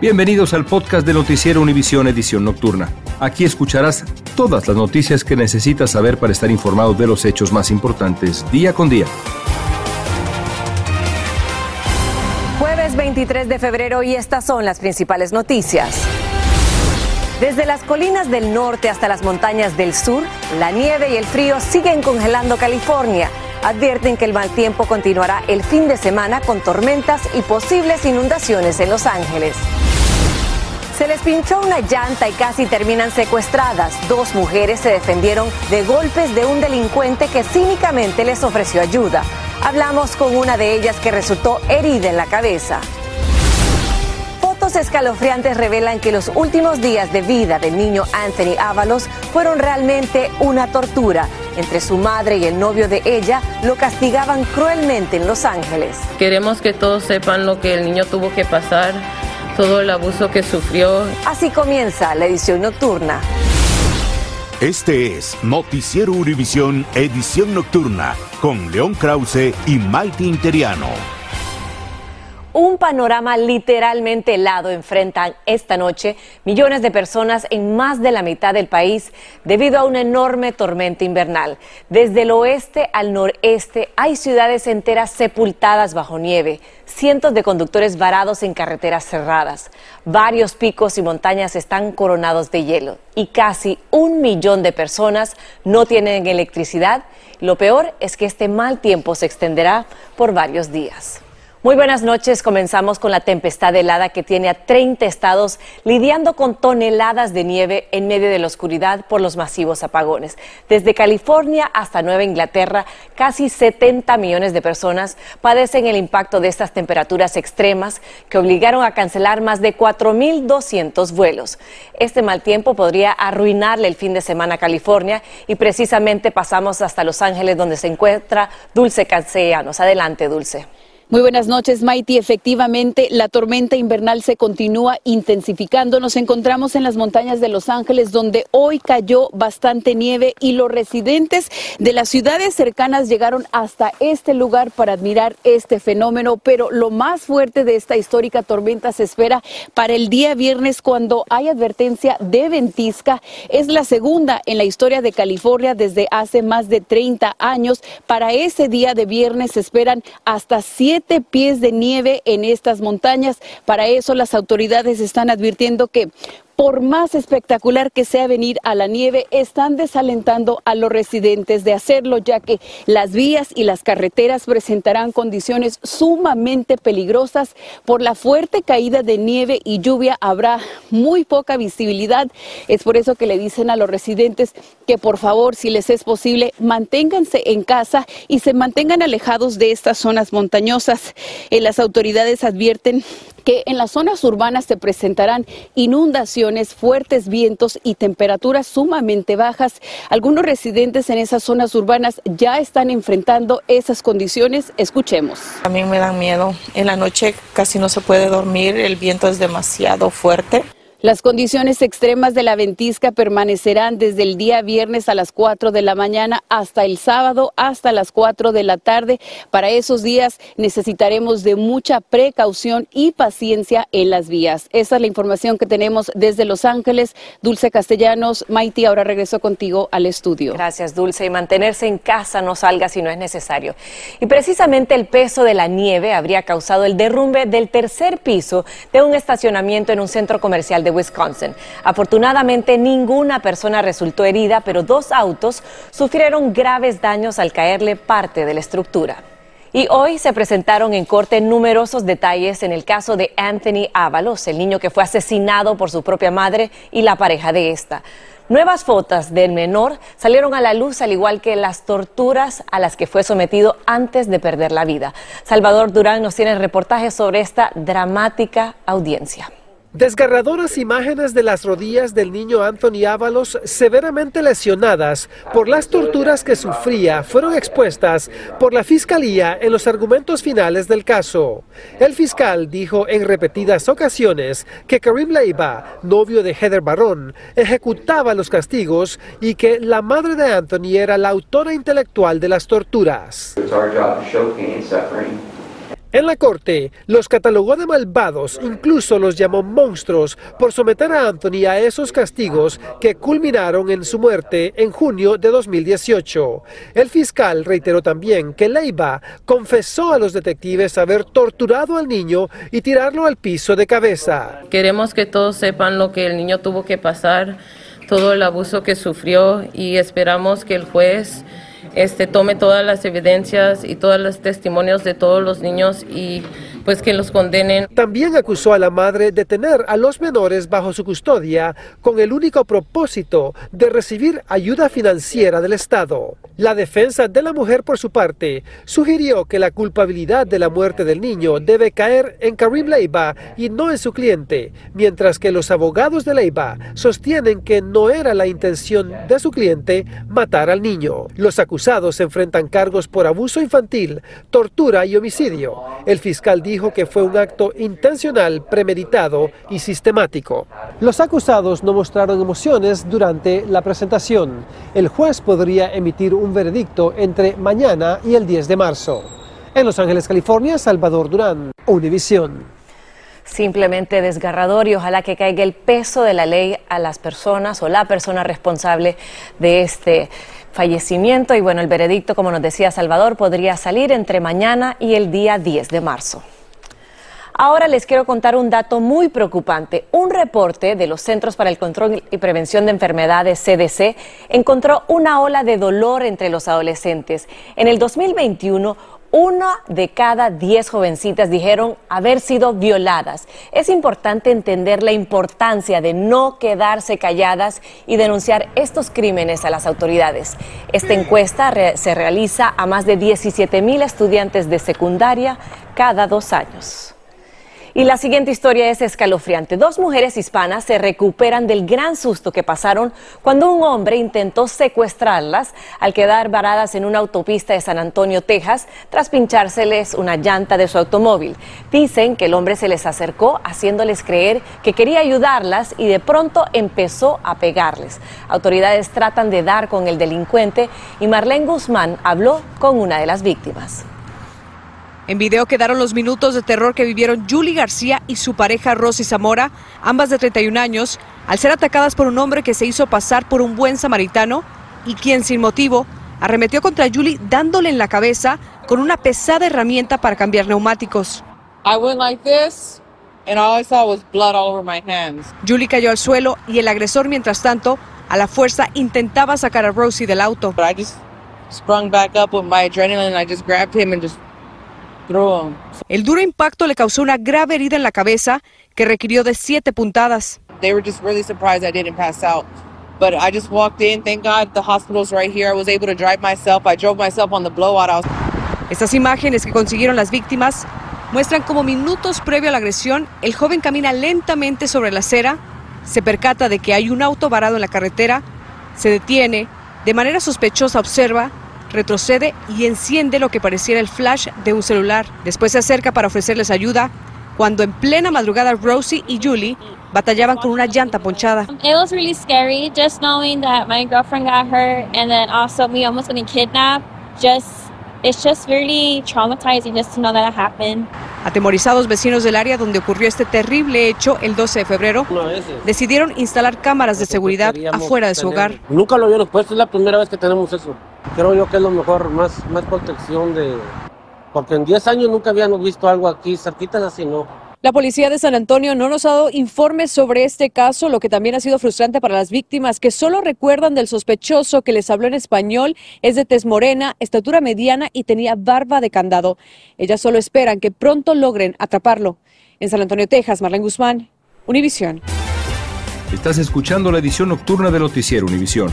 Bienvenidos al podcast de Noticiero Univisión Edición Nocturna. Aquí escucharás todas las noticias que necesitas saber para estar informado de los hechos más importantes día con día. Jueves 23 de febrero y estas son las principales noticias. Desde las colinas del norte hasta las montañas del sur, la nieve y el frío siguen congelando California. Advierten que el mal tiempo continuará el fin de semana con tormentas y posibles inundaciones en Los Ángeles. Se les pinchó una llanta y casi terminan secuestradas. Dos mujeres se defendieron de golpes de un delincuente que cínicamente les ofreció ayuda. Hablamos con una de ellas que resultó herida en la cabeza. Fotos escalofriantes revelan que los últimos días de vida del niño Anthony Ábalos fueron realmente una tortura. Entre su madre y el novio de ella lo castigaban cruelmente en Los Ángeles. Queremos que todos sepan lo que el niño tuvo que pasar, todo el abuso que sufrió. Así comienza la edición nocturna. Este es Noticiero Univisión Edición Nocturna con León Krause y Maite Interiano. Un panorama literalmente helado enfrentan esta noche millones de personas en más de la mitad del país debido a una enorme tormenta invernal. Desde el oeste al noreste hay ciudades enteras sepultadas bajo nieve, cientos de conductores varados en carreteras cerradas, varios picos y montañas están coronados de hielo y casi un millón de personas no tienen electricidad. Lo peor es que este mal tiempo se extenderá por varios días. Muy buenas noches. Comenzamos con la tempestad helada que tiene a 30 estados lidiando con toneladas de nieve en medio de la oscuridad por los masivos apagones. Desde California hasta Nueva Inglaterra, casi 70 millones de personas padecen el impacto de estas temperaturas extremas que obligaron a cancelar más de 4.200 vuelos. Este mal tiempo podría arruinarle el fin de semana a California y precisamente pasamos hasta Los Ángeles donde se encuentra Dulce Castellanos. Adelante, Dulce. Muy buenas noches, Maiti. Efectivamente, la tormenta invernal se continúa intensificando. Nos encontramos en las montañas de Los Ángeles, donde hoy cayó bastante nieve y los residentes de las ciudades cercanas llegaron hasta este lugar para admirar este fenómeno. Pero lo más fuerte de esta histórica tormenta se espera para el día viernes, cuando hay advertencia de ventisca. Es la segunda en la historia de California desde hace más de 30 años. Para ese día de viernes se esperan hasta 100 pies de nieve en estas montañas. Para eso las autoridades están advirtiendo que por más espectacular que sea venir a la nieve, están desalentando a los residentes de hacerlo, ya que las vías y las carreteras presentarán condiciones sumamente peligrosas. Por la fuerte caída de nieve y lluvia habrá muy poca visibilidad. Es por eso que le dicen a los residentes que por favor, si les es posible, manténganse en casa y se mantengan alejados de estas zonas montañosas. Eh, las autoridades advierten que en las zonas urbanas se presentarán inundaciones, fuertes vientos y temperaturas sumamente bajas. Algunos residentes en esas zonas urbanas ya están enfrentando esas condiciones. Escuchemos. A mí me dan miedo. En la noche casi no se puede dormir, el viento es demasiado fuerte. Las condiciones extremas de la ventisca permanecerán desde el día viernes a las 4 de la mañana hasta el sábado hasta las 4 de la tarde. Para esos días necesitaremos de mucha precaución y paciencia en las vías. Esa es la información que tenemos desde Los Ángeles. Dulce Castellanos, Maiti, ahora regreso contigo al estudio. Gracias, Dulce. Y mantenerse en casa, no salga si no es necesario. Y precisamente el peso de la nieve habría causado el derrumbe del tercer piso de un estacionamiento en un centro comercial de Wisconsin. Afortunadamente, ninguna persona resultó herida, pero dos autos sufrieron graves daños al caerle parte de la estructura. Y hoy se presentaron en corte numerosos detalles en el caso de Anthony Ábalos, el niño que fue asesinado por su propia madre y la pareja de esta. Nuevas fotos del menor salieron a la luz, al igual que las torturas a las que fue sometido antes de perder la vida. Salvador Durán nos tiene el reportaje sobre esta dramática audiencia. Desgarradoras imágenes de las rodillas del niño Anthony Ábalos severamente lesionadas por las torturas que sufría fueron expuestas por la fiscalía en los argumentos finales del caso. El fiscal dijo en repetidas ocasiones que Karim Leiva, novio de Heather Barrón, ejecutaba los castigos y que la madre de Anthony era la autora intelectual de las torturas. En la corte, los catalogó de malvados, incluso los llamó monstruos, por someter a Anthony a esos castigos que culminaron en su muerte en junio de 2018. El fiscal reiteró también que Leiva confesó a los detectives haber torturado al niño y tirarlo al piso de cabeza. Queremos que todos sepan lo que el niño tuvo que pasar, todo el abuso que sufrió y esperamos que el juez este, tome todas las evidencias y todos los testimonios de todos los niños y pues que los condenen. También acusó a la madre de tener a los menores bajo su custodia con el único propósito de recibir ayuda financiera del Estado. La defensa de la mujer, por su parte, sugirió que la culpabilidad de la muerte del niño debe caer en Karim Leiva y no en su cliente, mientras que los abogados de Leiva sostienen que no era la intención de su cliente matar al niño. Los acusados enfrentan cargos por abuso infantil, tortura y homicidio. El fiscal dijo dijo que fue un acto intencional, premeditado y sistemático. Los acusados no mostraron emociones durante la presentación. El juez podría emitir un veredicto entre mañana y el 10 de marzo. En Los Ángeles, California, Salvador Durán, Univisión. Simplemente desgarrador y ojalá que caiga el peso de la ley a las personas o la persona responsable de este fallecimiento. Y bueno, el veredicto, como nos decía Salvador, podría salir entre mañana y el día 10 de marzo. Ahora les quiero contar un dato muy preocupante. Un reporte de los Centros para el Control y Prevención de Enfermedades, CDC, encontró una ola de dolor entre los adolescentes. En el 2021, una de cada diez jovencitas dijeron haber sido violadas. Es importante entender la importancia de no quedarse calladas y denunciar estos crímenes a las autoridades. Esta encuesta se realiza a más de 17 mil estudiantes de secundaria cada dos años. Y la siguiente historia es escalofriante. Dos mujeres hispanas se recuperan del gran susto que pasaron cuando un hombre intentó secuestrarlas al quedar varadas en una autopista de San Antonio, Texas, tras pinchárseles una llanta de su automóvil. Dicen que el hombre se les acercó haciéndoles creer que quería ayudarlas y de pronto empezó a pegarles. Autoridades tratan de dar con el delincuente y Marlene Guzmán habló con una de las víctimas. En video quedaron los minutos de terror que vivieron Julie García y su pareja Rosy Zamora, ambas de 31 años, al ser atacadas por un hombre que se hizo pasar por un buen samaritano y quien sin motivo arremetió contra Julie dándole en la cabeza con una pesada herramienta para cambiar neumáticos. Julie cayó al suelo y el agresor mientras tanto a la fuerza intentaba sacar a Rosie del auto. El duro impacto le causó una grave herida en la cabeza que requirió de siete puntadas. Estas imágenes que consiguieron las víctimas muestran cómo minutos previo a la agresión, el joven camina lentamente sobre la acera, se percata de que hay un auto varado en la carretera, se detiene, de manera sospechosa observa retrocede y enciende lo que pareciera el flash de un celular. Después se acerca para ofrecerles ayuda cuando en plena madrugada Rosie y Julie batallaban con una llanta ponchada. It was really scary just knowing that my girlfriend got hurt and then also me almost. Just it's just really traumatizing just to know that it happened. Atemorizados vecinos del área donde ocurrió este terrible hecho el 12 de febrero, decidieron instalar cámaras de seguridad afuera de su hogar. Nunca lo habíamos puesto, es la primera vez que tenemos eso. Creo yo que es lo mejor, más, más protección de... Porque en 10 años nunca habíamos visto algo aquí, cerquitas así no. La policía de San Antonio no nos ha dado informes sobre este caso, lo que también ha sido frustrante para las víctimas, que solo recuerdan del sospechoso que les habló en español, es de tez morena, estatura mediana y tenía barba de candado. Ellas solo esperan que pronto logren atraparlo. En San Antonio, Texas, Marlene Guzmán, Univisión. Estás escuchando la edición nocturna de Noticiero Univisión.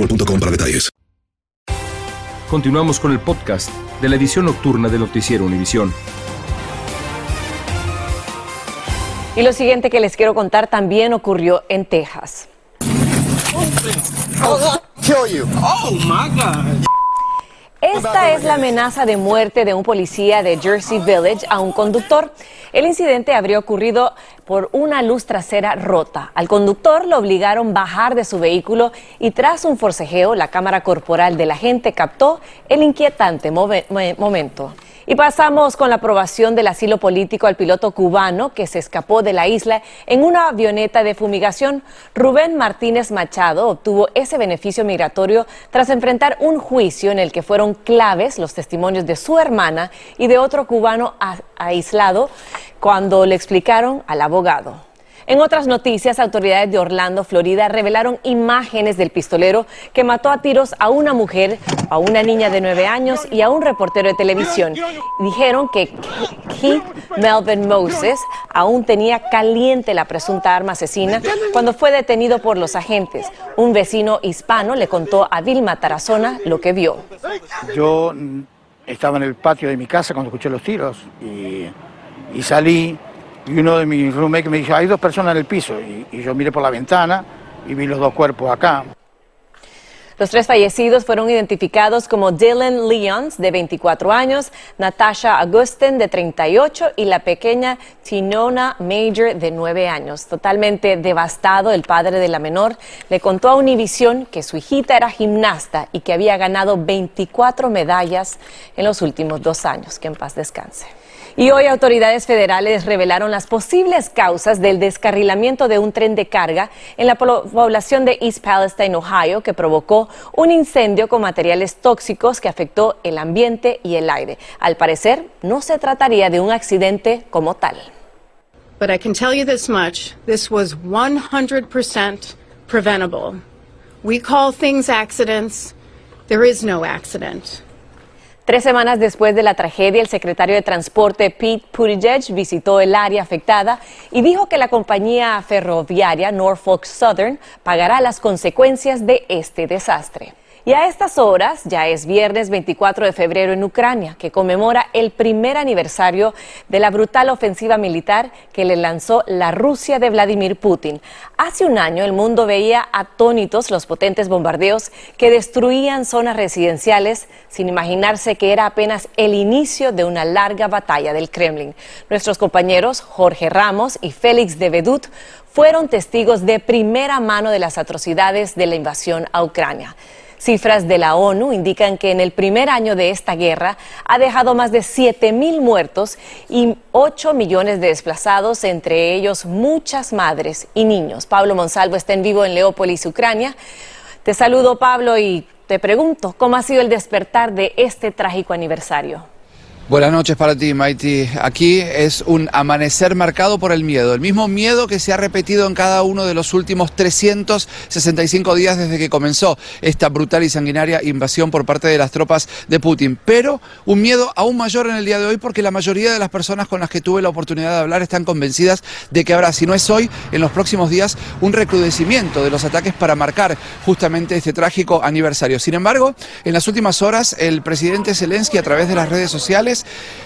boostmobile.com para detalles. Continuamos con el podcast de la edición nocturna de Noticiero Univisión. Y lo siguiente que les quiero contar también ocurrió en Texas. Esta es la amenaza de muerte de un policía de Jersey Village a un conductor. El incidente habría ocurrido por una luz trasera rota. Al conductor lo obligaron a bajar de su vehículo y tras un forcejeo la cámara corporal del agente captó el inquietante momento. Y pasamos con la aprobación del asilo político al piloto cubano que se escapó de la isla en una avioneta de fumigación. Rubén Martínez Machado obtuvo ese beneficio migratorio tras enfrentar un juicio en el que fueron claves los testimonios de su hermana y de otro cubano aislado cuando le explicaron al abogado. En otras noticias, autoridades de Orlando, Florida, revelaron imágenes del pistolero que mató a tiros a una mujer, a una niña de nueve años y a un reportero de televisión. Dijeron que Keith Melvin Moses aún tenía caliente la presunta arma asesina cuando fue detenido por los agentes. Un vecino hispano le contó a Vilma Tarazona lo que vio. Yo estaba en el patio de mi casa cuando escuché los tiros y, y salí y uno de mis roommates me dijo, hay dos personas en el piso y, yo miré por la ventana y vi los dos cuerpos acá. Los tres fallecidos fueron identificados como Dylan Leons, de 24 años, Natasha Augustin, de 38, y la pequeña Tinona Major, de 9 años. Totalmente devastado, el padre de la menor le contó a Univision que su hijita era gimnasta y que había ganado 24 medallas en los últimos dos años. Que en paz descanse. Y hoy autoridades federales revelaron las posibles causas del descarrilamiento de un tren de carga en la población de East Palestine, Ohio, que provocó un incendio con materiales tóxicos que afectó el ambiente y el aire. Al parecer, no se trataría de un accidente como tal. But I can tell you this much this was 100% preventable. We call things accidents, there is no accident. Tres semanas después de la tragedia, el secretario de Transporte Pete Buttigieg visitó el área afectada y dijo que la compañía ferroviaria Norfolk Southern pagará las consecuencias de este desastre. Y a estas horas ya es viernes 24 de febrero en Ucrania, que conmemora el primer aniversario de la brutal ofensiva militar que le lanzó la Rusia de Vladimir Putin. Hace un año el mundo veía atónitos los potentes bombardeos que destruían zonas residenciales sin imaginarse que era apenas el inicio de una larga batalla del Kremlin. Nuestros compañeros Jorge Ramos y Félix de Vedut fueron testigos de primera mano de las atrocidades de la invasión a Ucrania. Cifras de la ONU indican que en el primer año de esta guerra ha dejado más de 7 mil muertos y 8 millones de desplazados, entre ellos muchas madres y niños. Pablo Monsalvo está en vivo en Leópolis, Ucrania. Te saludo, Pablo, y te pregunto, ¿cómo ha sido el despertar de este trágico aniversario? Buenas noches para ti, Maiti. Aquí es un amanecer marcado por el miedo, el mismo miedo que se ha repetido en cada uno de los últimos 365 días desde que comenzó esta brutal y sanguinaria invasión por parte de las tropas de Putin. Pero un miedo aún mayor en el día de hoy porque la mayoría de las personas con las que tuve la oportunidad de hablar están convencidas de que habrá, si no es hoy, en los próximos días, un recrudecimiento de los ataques para marcar justamente este trágico aniversario. Sin embargo, en las últimas horas, el presidente Zelensky, a través de las redes sociales,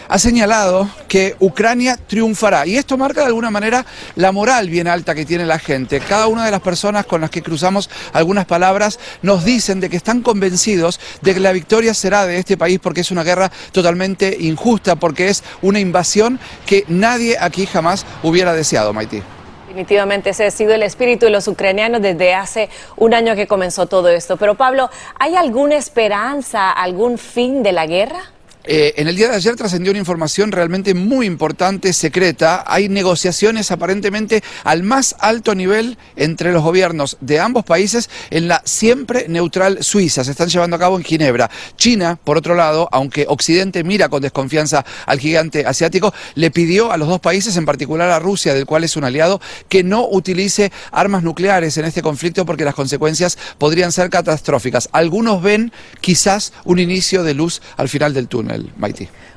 ha señalado que Ucrania triunfará. Y esto marca de alguna manera la moral bien alta que tiene la gente. Cada una de las personas con las que cruzamos algunas palabras nos dicen de que están convencidos de que la victoria será de este país porque es una guerra totalmente injusta, porque es una invasión que nadie aquí jamás hubiera deseado, Maití. Definitivamente ese ha sido el espíritu de los ucranianos desde hace un año que comenzó todo esto. Pero Pablo, ¿hay alguna esperanza, algún fin de la guerra? Eh, en el día de ayer trascendió una información realmente muy importante, secreta. Hay negociaciones aparentemente al más alto nivel entre los gobiernos de ambos países en la siempre neutral Suiza. Se están llevando a cabo en Ginebra. China, por otro lado, aunque Occidente mira con desconfianza al gigante asiático, le pidió a los dos países, en particular a Rusia, del cual es un aliado, que no utilice armas nucleares en este conflicto porque las consecuencias podrían ser catastróficas. Algunos ven quizás un inicio de luz al final del túnel.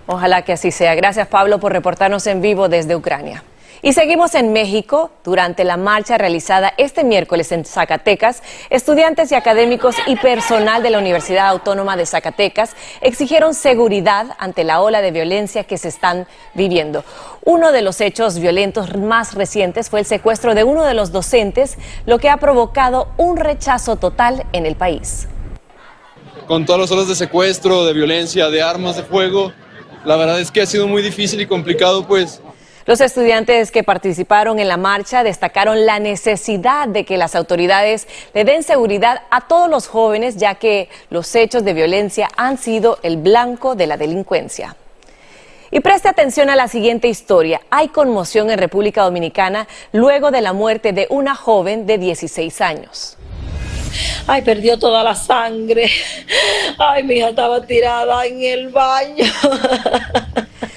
Ojalá que así sea. Gracias Pablo por reportarnos en vivo desde Ucrania. Y seguimos en México. Durante la marcha realizada este miércoles en Zacatecas, estudiantes y académicos y personal de la Universidad Autónoma de Zacatecas exigieron seguridad ante la ola de violencia que se están viviendo. Uno de los hechos violentos más recientes fue el secuestro de uno de los docentes, lo que ha provocado un rechazo total en el país con todas las olas de secuestro, de violencia, de armas de fuego. La verdad es que ha sido muy difícil y complicado, pues. Los estudiantes que participaron en la marcha destacaron la necesidad de que las autoridades le den seguridad a todos los jóvenes, ya que los hechos de violencia han sido el blanco de la delincuencia. Y preste atención a la siguiente historia. Hay conmoción en República Dominicana luego de la muerte de una joven de 16 años. Ay, perdió toda la sangre. Ay, mi hija estaba tirada en el baño.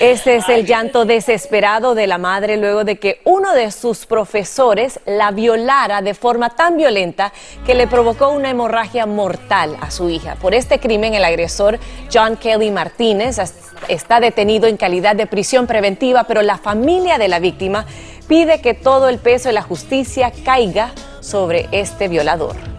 Ese es el llanto desesperado de la madre luego de que uno de sus profesores la violara de forma tan violenta que le provocó una hemorragia mortal a su hija. Por este crimen, el agresor John Kelly Martínez está detenido en calidad de prisión preventiva, pero la familia de la víctima pide que todo el peso de la justicia caiga sobre este violador.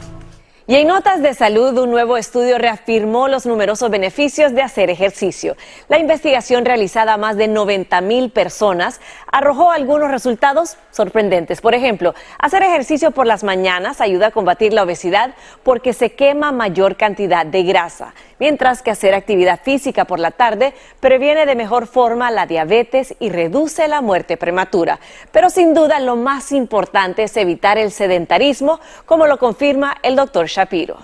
Y en notas de salud, un nuevo estudio reafirmó los numerosos beneficios de hacer ejercicio. La investigación realizada a más de 90 mil personas arrojó algunos resultados sorprendentes. Por ejemplo, hacer ejercicio por las mañanas ayuda a combatir la obesidad porque se quema mayor cantidad de grasa, mientras que hacer actividad física por la tarde previene de mejor forma la diabetes y reduce la muerte prematura. Pero sin duda lo más importante es evitar el sedentarismo, como lo confirma el doctor Shapiro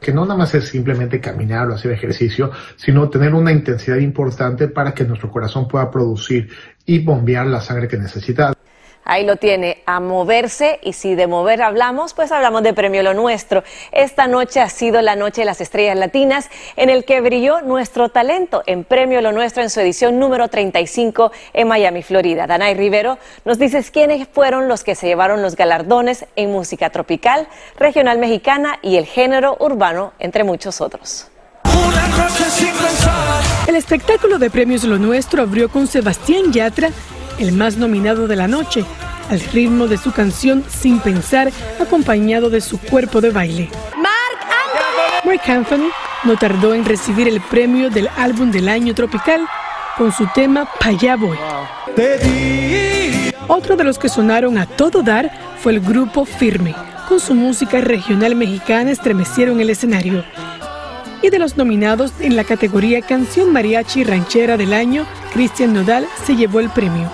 que no nada más es simplemente caminar o hacer ejercicio, sino tener una intensidad importante para que nuestro corazón pueda producir y bombear la sangre que necesita. Ahí lo tiene, a moverse y si de mover hablamos, pues hablamos de Premio Lo Nuestro. Esta noche ha sido la noche de las estrellas latinas en el que brilló nuestro talento en Premio Lo Nuestro en su edición número 35 en Miami, Florida. Danay Rivero, nos dices quiénes fueron los que se llevaron los galardones en música tropical, regional mexicana y el género urbano, entre muchos otros. El espectáculo de Premios Lo Nuestro abrió con Sebastián Yatra el más nominado de la noche, al ritmo de su canción Sin Pensar, acompañado de su cuerpo de baile. Marc Anthony. Mark Anthony no tardó en recibir el premio del álbum del año tropical con su tema Paya Boy. Otro de los que sonaron a todo dar fue el grupo Firme. Con su música regional mexicana estremecieron el escenario. Y de los nominados en la categoría Canción Mariachi Ranchera del Año, Cristian Nodal se llevó el premio.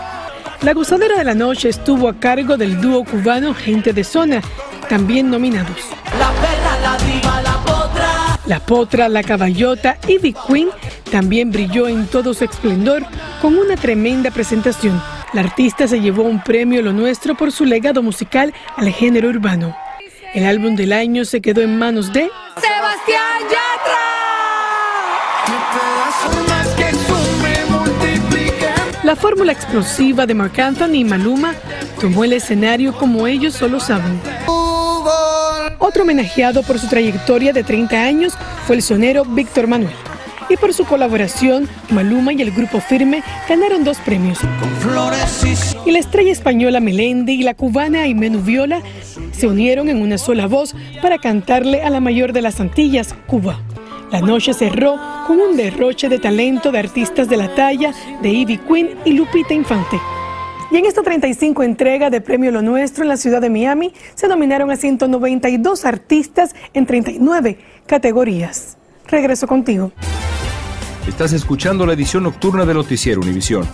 La gozadera de la noche estuvo a cargo del dúo cubano Gente de Zona, también nominados. La perra, la diva, la potra. La potra, la caballota y The Queen también brilló en todo su esplendor con una tremenda presentación. La artista se llevó un premio Lo Nuestro por su legado musical al género urbano. El álbum del año se quedó en manos de Sebastián Yatra. La fórmula explosiva de Marc Anthony y Maluma tomó el escenario como ellos solo saben. Otro homenajeado por su trayectoria de 30 años fue el sonero Víctor Manuel. Y por su colaboración, Maluma y el grupo Firme ganaron dos premios. Y la estrella española Melendi y la cubana Aimee Viola se unieron en una sola voz para cantarle a la mayor de las Antillas, Cuba. La noche cerró con un derroche de talento de artistas de la talla de Ivy Queen y Lupita Infante. Y en esta 35 entrega de Premio Lo Nuestro en la ciudad de Miami se nominaron a 192 artistas en 39 categorías. Regreso contigo. Estás escuchando la edición nocturna de Noticiero Univisión.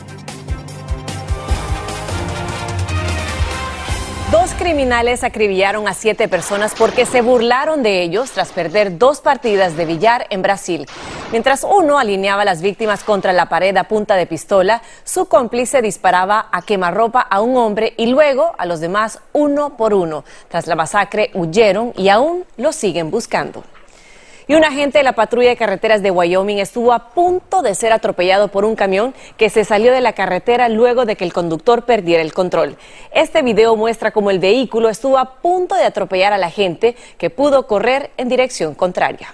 Criminales acribillaron a siete personas porque se burlaron de ellos tras perder dos partidas de billar en Brasil. Mientras uno alineaba a las víctimas contra la pared a punta de pistola, su cómplice disparaba a quemarropa a un hombre y luego a los demás uno por uno. Tras la masacre huyeron y aún lo siguen buscando. Y un agente de la patrulla de carreteras de Wyoming estuvo a punto de ser atropellado por un camión que se salió de la carretera luego de que el conductor perdiera el control. Este video muestra cómo el vehículo estuvo a punto de atropellar a la gente que pudo correr en dirección contraria.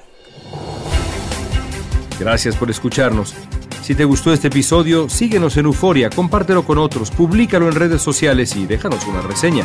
Gracias por escucharnos. Si te gustó este episodio, síguenos en Euforia, compártelo con otros, públicalo en redes sociales y déjanos una reseña.